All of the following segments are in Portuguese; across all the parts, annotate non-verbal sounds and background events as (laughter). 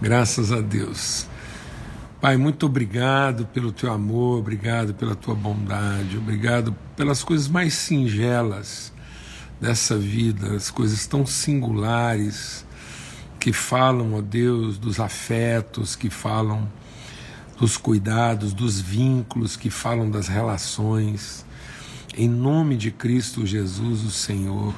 Graças a Deus. Pai, muito obrigado pelo teu amor, obrigado pela tua bondade, obrigado pelas coisas mais singelas dessa vida, as coisas tão singulares que falam, ó Deus, dos afetos, que falam dos cuidados, dos vínculos, que falam das relações. Em nome de Cristo Jesus, o Senhor.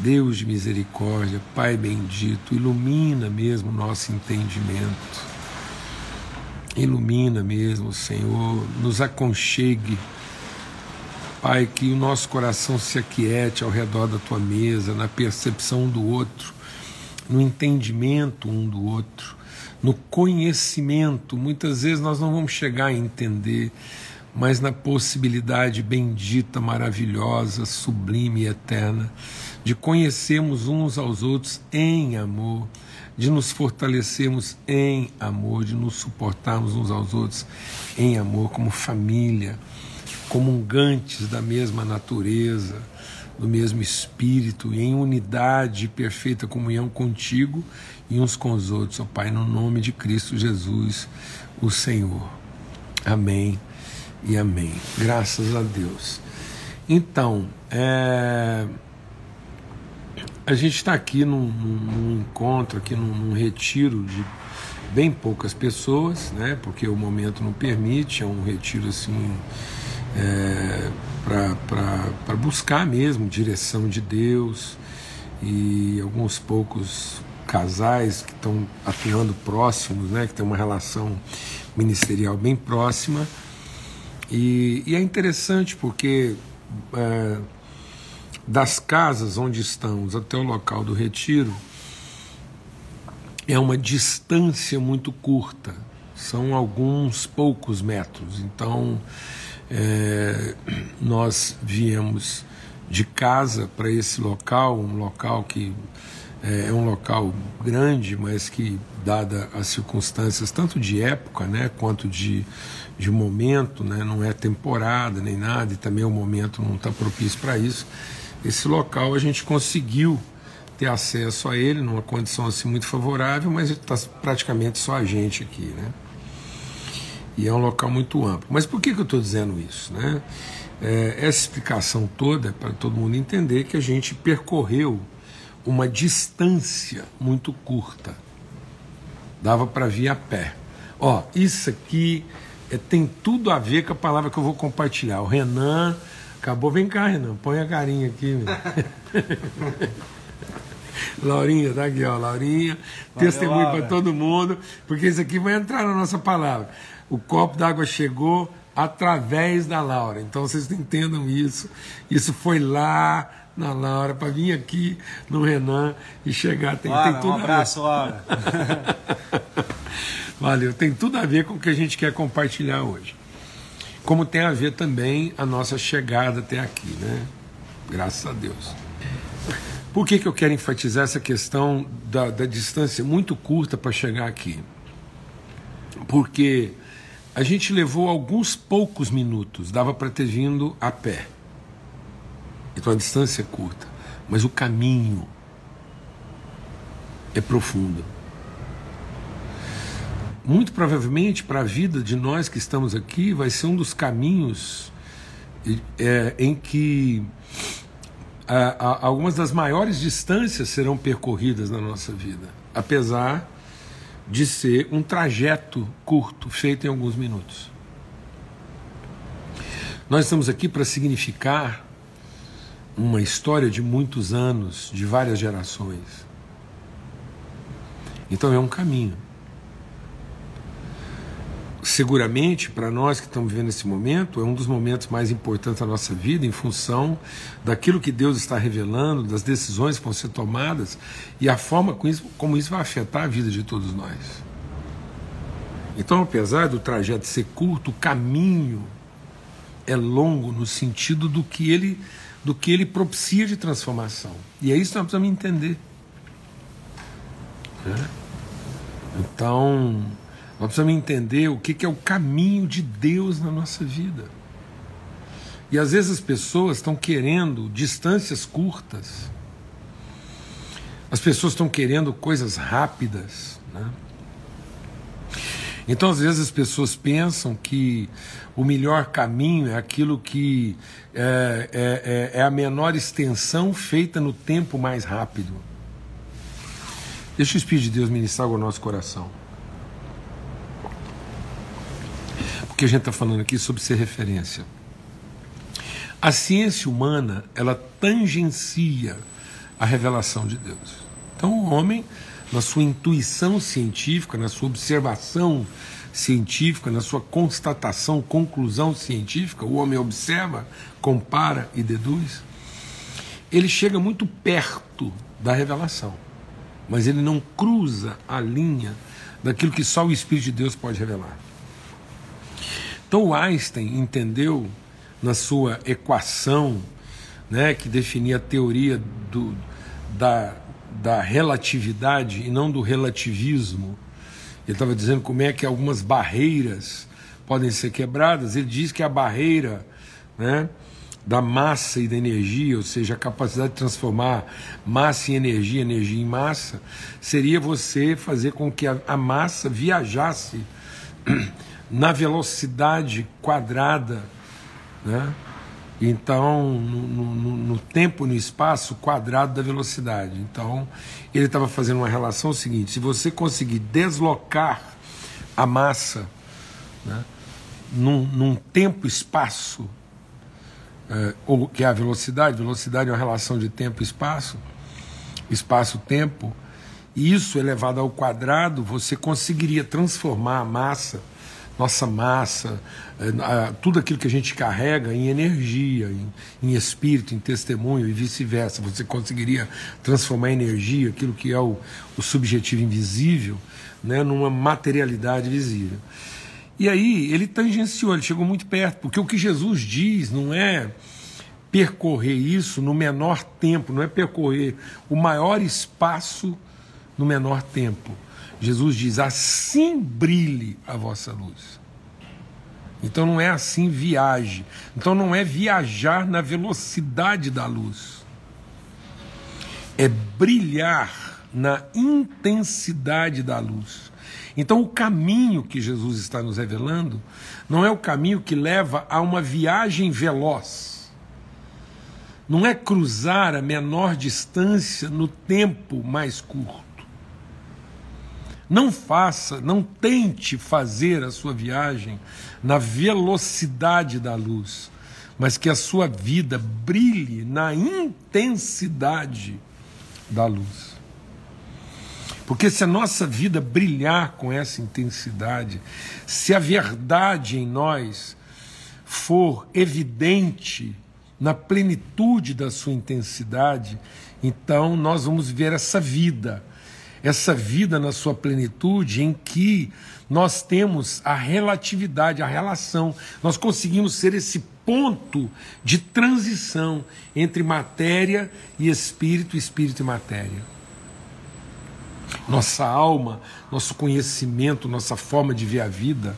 Deus de misericórdia, Pai bendito, ilumina mesmo o nosso entendimento. Ilumina mesmo, Senhor, nos aconchegue. Pai, que o nosso coração se aquiete ao redor da tua mesa, na percepção um do outro, no entendimento um do outro, no conhecimento. Muitas vezes nós não vamos chegar a entender, mas na possibilidade bendita, maravilhosa, sublime e eterna de conhecermos uns aos outros em amor, de nos fortalecermos em amor, de nos suportarmos uns aos outros em amor, como família, comungantes da mesma natureza, do mesmo espírito, em unidade e perfeita comunhão contigo e uns com os outros, ó Pai, no nome de Cristo Jesus, o Senhor. Amém e amém. Graças a Deus. Então, é a gente está aqui num, num, encontro, aqui num, num, retiro de bem poucas pessoas, né? Porque o momento não permite, é um retiro assim é, para buscar mesmo direção de Deus e alguns poucos casais que estão atuando próximos, né? Que tem uma relação ministerial bem próxima e, e é interessante porque é, das casas onde estamos até o local do retiro é uma distância muito curta, são alguns poucos metros. Então, é, nós viemos de casa para esse local, um local que é, é um local grande, mas que, dada as circunstâncias, tanto de época né, quanto de, de momento, né, não é temporada nem nada, e também o momento não está propício para isso esse local a gente conseguiu ter acesso a ele numa condição assim muito favorável, mas está praticamente só a gente aqui, né? E é um local muito amplo. Mas por que, que eu estou dizendo isso, né? É, essa explicação toda é para todo mundo entender que a gente percorreu uma distância muito curta. Dava para vir a pé. Ó, isso aqui é, tem tudo a ver com a palavra que eu vou compartilhar. O Renan Acabou, vem cá, Renan, põe a carinha aqui. (laughs) Laurinha, tá aqui, ó, Laurinha. Valeu, testemunho para todo mundo, porque isso aqui vai entrar na nossa palavra. O copo d'água chegou através da Laura. Então vocês entendam isso. Isso foi lá na Laura para vir aqui no Renan e chegar. Tem, Laura, tem tudo um abraço, Laura. (laughs) Valeu, tem tudo a ver com o que a gente quer compartilhar hoje como tem a ver também a nossa chegada até aqui, né? Graças a Deus. Por que, que eu quero enfatizar essa questão da, da distância muito curta para chegar aqui? Porque a gente levou alguns poucos minutos, dava para ter vindo a pé. Então a distância é curta, mas o caminho é profundo muito provavelmente para a vida de nós que estamos aqui, vai ser um dos caminhos é, em que a, a, algumas das maiores distâncias serão percorridas na nossa vida, apesar de ser um trajeto curto, feito em alguns minutos. Nós estamos aqui para significar uma história de muitos anos, de várias gerações. Então é um caminho seguramente para nós que estamos vivendo esse momento, é um dos momentos mais importantes da nossa vida, em função daquilo que Deus está revelando, das decisões que vão ser tomadas e a forma como isso, como isso vai afetar a vida de todos nós. Então, apesar do trajeto ser curto, o caminho é longo no sentido do que ele, do que ele propicia de transformação. E é isso que nós precisamos entender. Né? Então, nós precisamos entender o que é o caminho de Deus na nossa vida. E às vezes as pessoas estão querendo distâncias curtas, As pessoas estão querendo coisas rápidas. Né? Então, às vezes, as pessoas pensam que o melhor caminho é aquilo que é, é, é, é a menor extensão feita no tempo mais rápido. Deixa o Espírito de Deus ministrar o nosso coração. Porque a gente está falando aqui sobre ser referência. A ciência humana, ela tangencia a revelação de Deus. Então, o homem, na sua intuição científica, na sua observação científica, na sua constatação, conclusão científica, o homem observa, compara e deduz, ele chega muito perto da revelação, mas ele não cruza a linha daquilo que só o Espírito de Deus pode revelar. Então, Einstein entendeu na sua equação, né, que definia a teoria do, da, da relatividade e não do relativismo. Ele estava dizendo como é que algumas barreiras podem ser quebradas. Ele diz que a barreira né, da massa e da energia, ou seja, a capacidade de transformar massa em energia, energia em massa, seria você fazer com que a, a massa viajasse na velocidade quadrada né? Então, no, no, no, tempo no espaço quadrado da velocidade. Então, ele estava fazendo uma relação seguinte: se você conseguir deslocar a massa né, num, num tempo-espaço, é, ou que é a velocidade, velocidade é uma relação de tempo e espaço, espaço-tempo, e isso elevado ao quadrado, você conseguiria transformar a massa nossa massa, eh, tudo aquilo que a gente carrega em energia, em, em espírito, em testemunho e vice-versa. Você conseguiria transformar energia aquilo que é o, o subjetivo invisível né, numa materialidade visível. E aí ele tangenciou, ele chegou muito perto, porque o que Jesus diz não é percorrer isso no menor tempo, não é percorrer o maior espaço no menor tempo Jesus diz: assim brilhe a vossa luz. Então não é assim viaje. Então não é viajar na velocidade da luz. É brilhar na intensidade da luz. Então o caminho que Jesus está nos revelando não é o caminho que leva a uma viagem veloz. Não é cruzar a menor distância no tempo mais curto. Não faça, não tente fazer a sua viagem na velocidade da luz, mas que a sua vida brilhe na intensidade da luz. Porque se a nossa vida brilhar com essa intensidade, se a verdade em nós for evidente na plenitude da sua intensidade, então nós vamos ver essa vida essa vida na sua plenitude em que nós temos a relatividade, a relação, nós conseguimos ser esse ponto de transição entre matéria e espírito, espírito e matéria. Nossa alma, nosso conhecimento, nossa forma de ver a vida,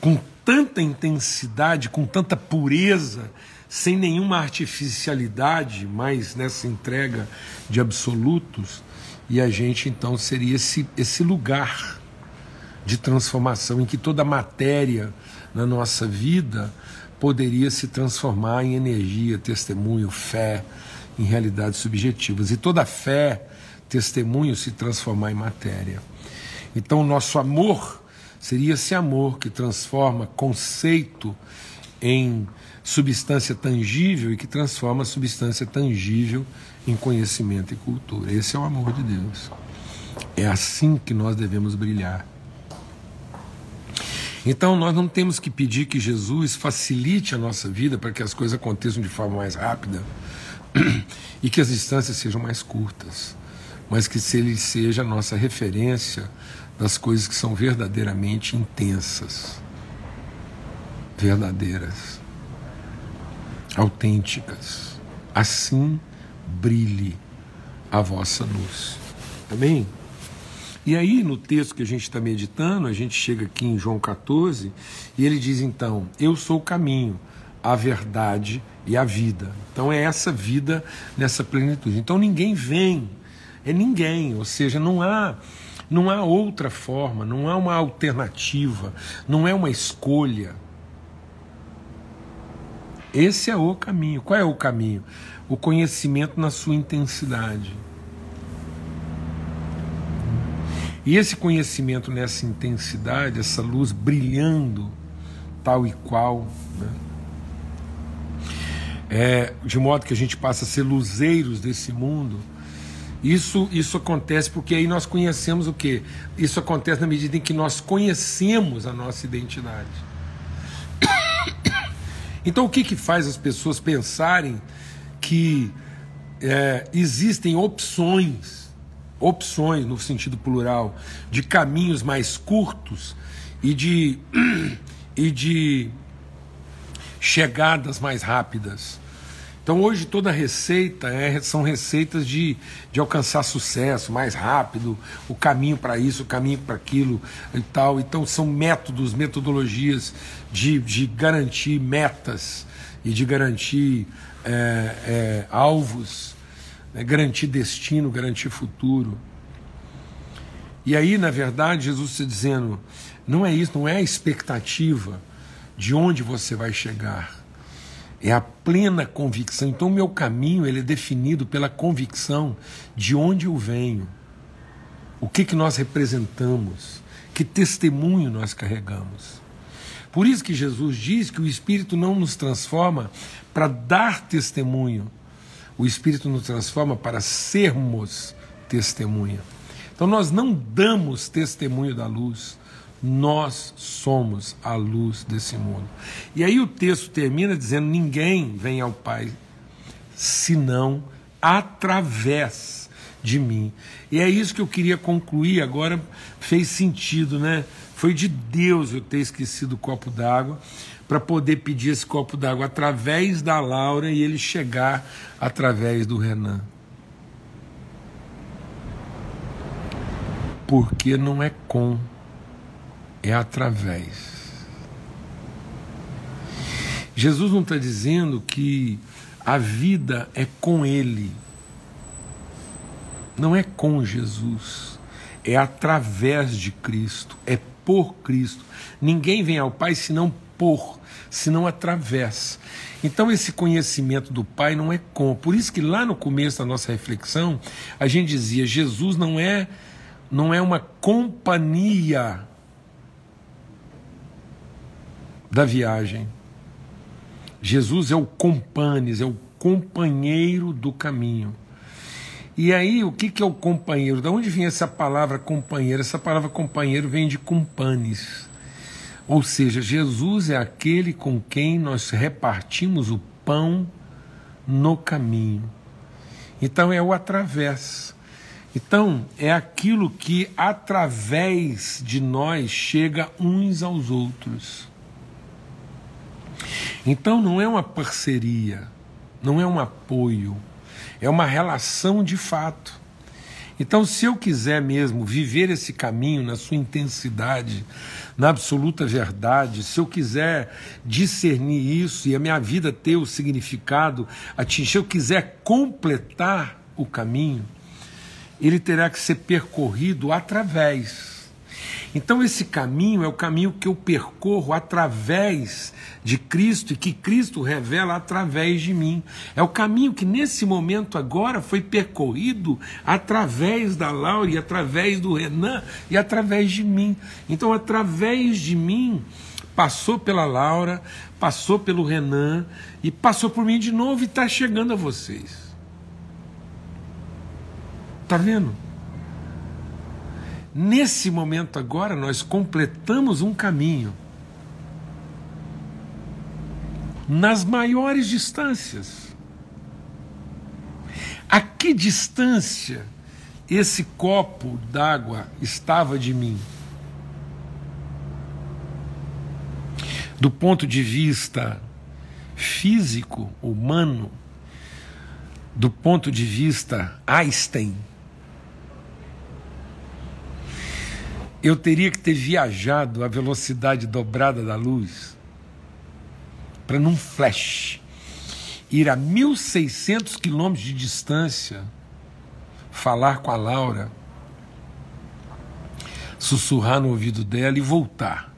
com tanta intensidade, com tanta pureza, sem nenhuma artificialidade, mas nessa entrega de absolutos, e a gente então seria esse, esse lugar de transformação em que toda matéria na nossa vida poderia se transformar em energia, testemunho, fé, em realidades subjetivas. E toda fé, testemunho se transformar em matéria. Então, o nosso amor seria esse amor que transforma conceito em substância tangível e que transforma substância tangível em conhecimento e cultura. Esse é o amor de Deus. É assim que nós devemos brilhar. Então nós não temos que pedir que Jesus facilite a nossa vida para que as coisas aconteçam de forma mais rápida (clears throat) e que as distâncias sejam mais curtas, mas que ele seja a nossa referência das coisas que são verdadeiramente intensas, verdadeiras, autênticas. Assim brilhe a vossa luz. Amém? E aí, no texto que a gente está meditando, a gente chega aqui em João 14 e ele diz então: Eu sou o caminho, a verdade e a vida. Então é essa vida nessa plenitude. Então ninguém vem é ninguém, ou seja, não há não há outra forma, não há uma alternativa, não é uma escolha. Esse é o caminho. Qual é o caminho? O conhecimento na sua intensidade. E esse conhecimento nessa intensidade, essa luz brilhando tal e qual, né? é, de modo que a gente passa a ser luzeiros desse mundo isso, isso acontece porque aí nós conhecemos o que? Isso acontece na medida em que nós conhecemos a nossa identidade. (coughs) Então, o que, que faz as pessoas pensarem que é, existem opções, opções no sentido plural, de caminhos mais curtos e de, (clears throat) e de chegadas mais rápidas? Então hoje toda receita é, são receitas de, de alcançar sucesso mais rápido, o caminho para isso, o caminho para aquilo e tal. Então são métodos, metodologias de, de garantir metas e de garantir é, é, alvos, né, garantir destino, garantir futuro. E aí, na verdade, Jesus está dizendo: não é isso, não é a expectativa de onde você vai chegar é a plena convicção. Então, o meu caminho ele é definido pela convicção de onde eu venho, o que, que nós representamos, que testemunho nós carregamos. Por isso que Jesus diz que o Espírito não nos transforma para dar testemunho, o Espírito nos transforma para sermos testemunha. Então, nós não damos testemunho da luz, nós somos a luz desse mundo. E aí o texto termina dizendo: ninguém vem ao Pai senão através de mim. E é isso que eu queria concluir agora, fez sentido, né? Foi de Deus eu ter esquecido o copo d'água para poder pedir esse copo d'água através da Laura e ele chegar através do Renan. Porque não é com é através. Jesus não está dizendo que a vida é com Ele. Não é com Jesus. É através de Cristo. É por Cristo. Ninguém vem ao Pai senão por, senão através. Então esse conhecimento do Pai não é com. Por isso que lá no começo da nossa reflexão, a gente dizia, Jesus não é não é uma companhia da viagem. Jesus é o companes, é o companheiro do caminho. E aí, o que, que é o companheiro? Da onde vem essa palavra companheiro? Essa palavra companheiro vem de companes. Ou seja, Jesus é aquele com quem nós repartimos o pão no caminho. Então é o através. Então é aquilo que através de nós chega uns aos outros. Então não é uma parceria, não é um apoio, é uma relação de fato. Então, se eu quiser mesmo viver esse caminho na sua intensidade, na absoluta verdade, se eu quiser discernir isso e a minha vida ter o significado, atingir, se eu quiser completar o caminho, ele terá que ser percorrido através então, esse caminho é o caminho que eu percorro através de Cristo e que Cristo revela através de mim. É o caminho que nesse momento agora foi percorrido através da Laura e através do Renan e através de mim. Então, através de mim, passou pela Laura, passou pelo Renan e passou por mim de novo e está chegando a vocês. Está vendo? Nesse momento agora, nós completamos um caminho nas maiores distâncias. A que distância esse copo d'água estava de mim? Do ponto de vista físico, humano, do ponto de vista Einstein, eu teria que ter viajado a velocidade dobrada da luz para num flash ir a 1.600 quilômetros de distância falar com a Laura, sussurrar no ouvido dela e voltar.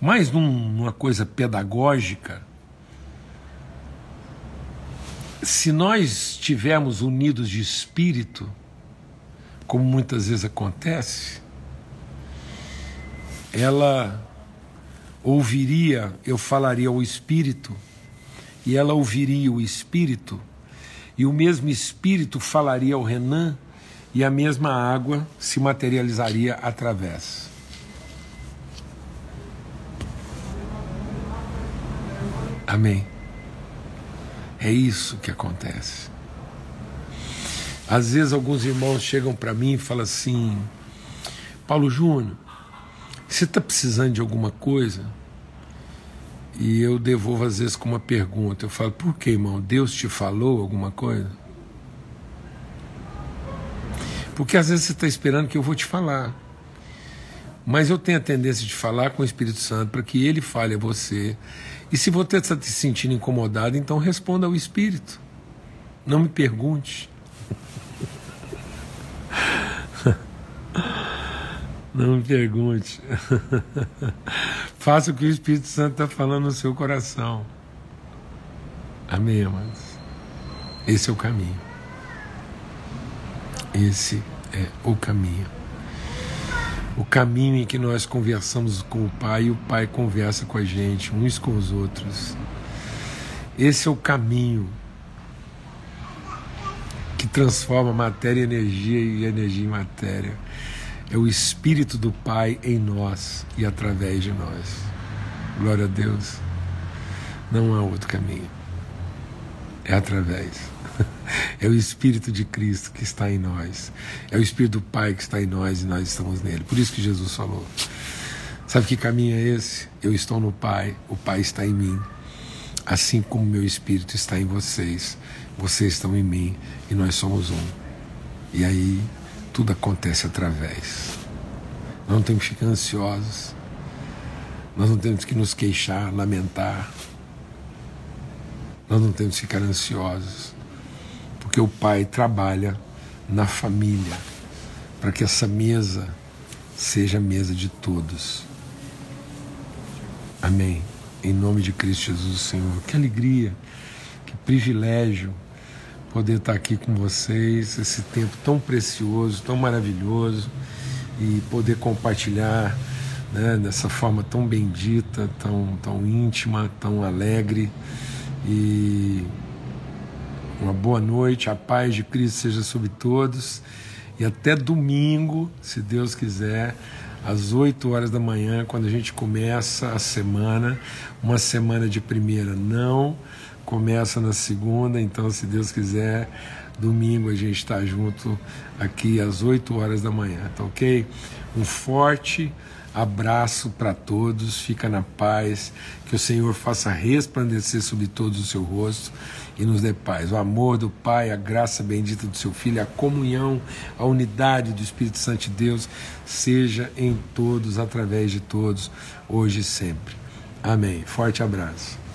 Mas num, numa coisa pedagógica, se nós estivermos unidos de espírito, como muitas vezes acontece, ela ouviria, eu falaria ao espírito, e ela ouviria o espírito, e o mesmo espírito falaria ao Renan, e a mesma água se materializaria através. Amém. É isso que acontece. Às vezes alguns irmãos chegam para mim e falam assim: Paulo Júnior, você está precisando de alguma coisa? E eu devolvo às vezes com uma pergunta. Eu falo: Por que, irmão? Deus te falou alguma coisa? Porque às vezes você está esperando que eu vou te falar. Mas eu tenho a tendência de falar com o Espírito Santo para que ele fale a você. E se você está se sentindo incomodado, então responda ao Espírito. Não me pergunte. (laughs) Não me pergunte. (laughs) Faça o que o Espírito Santo está falando no seu coração. Amém, amados? Esse é o caminho. Esse é o caminho. O caminho em que nós conversamos com o Pai e o Pai conversa com a gente, uns com os outros. Esse é o caminho que transforma matéria em energia e energia em matéria é o Espírito do Pai em nós e através de nós. Glória a Deus. Não há outro caminho. É através. (laughs) É o Espírito de Cristo que está em nós. É o Espírito do Pai que está em nós e nós estamos nele. Por isso que Jesus falou. Sabe que caminho é esse? Eu estou no Pai, o Pai está em mim. Assim como meu Espírito está em vocês, vocês estão em mim e nós somos um. E aí tudo acontece através. Nós não temos que ficar ansiosos. Nós não temos que nos queixar, lamentar. Nós não temos que ficar ansiosos. Porque o Pai trabalha na família para que essa mesa seja a mesa de todos. Amém. Em nome de Cristo Jesus, Senhor. Que alegria, que privilégio poder estar aqui com vocês, esse tempo tão precioso, tão maravilhoso, e poder compartilhar né, dessa forma tão bendita, tão, tão íntima, tão alegre. E uma boa noite, a paz de Cristo seja sobre todos. E até domingo, se Deus quiser, às 8 horas da manhã, quando a gente começa a semana, uma semana de primeira não começa na segunda, então, se Deus quiser, domingo a gente está junto aqui às 8 horas da manhã, tá ok? Um forte abraço para todos, fica na paz, que o Senhor faça resplandecer sobre todos o seu rosto e nos dê paz. O amor do Pai, a graça bendita do seu Filho, a comunhão, a unidade do Espírito Santo de Deus seja em todos, através de todos, hoje e sempre. Amém. Forte abraço.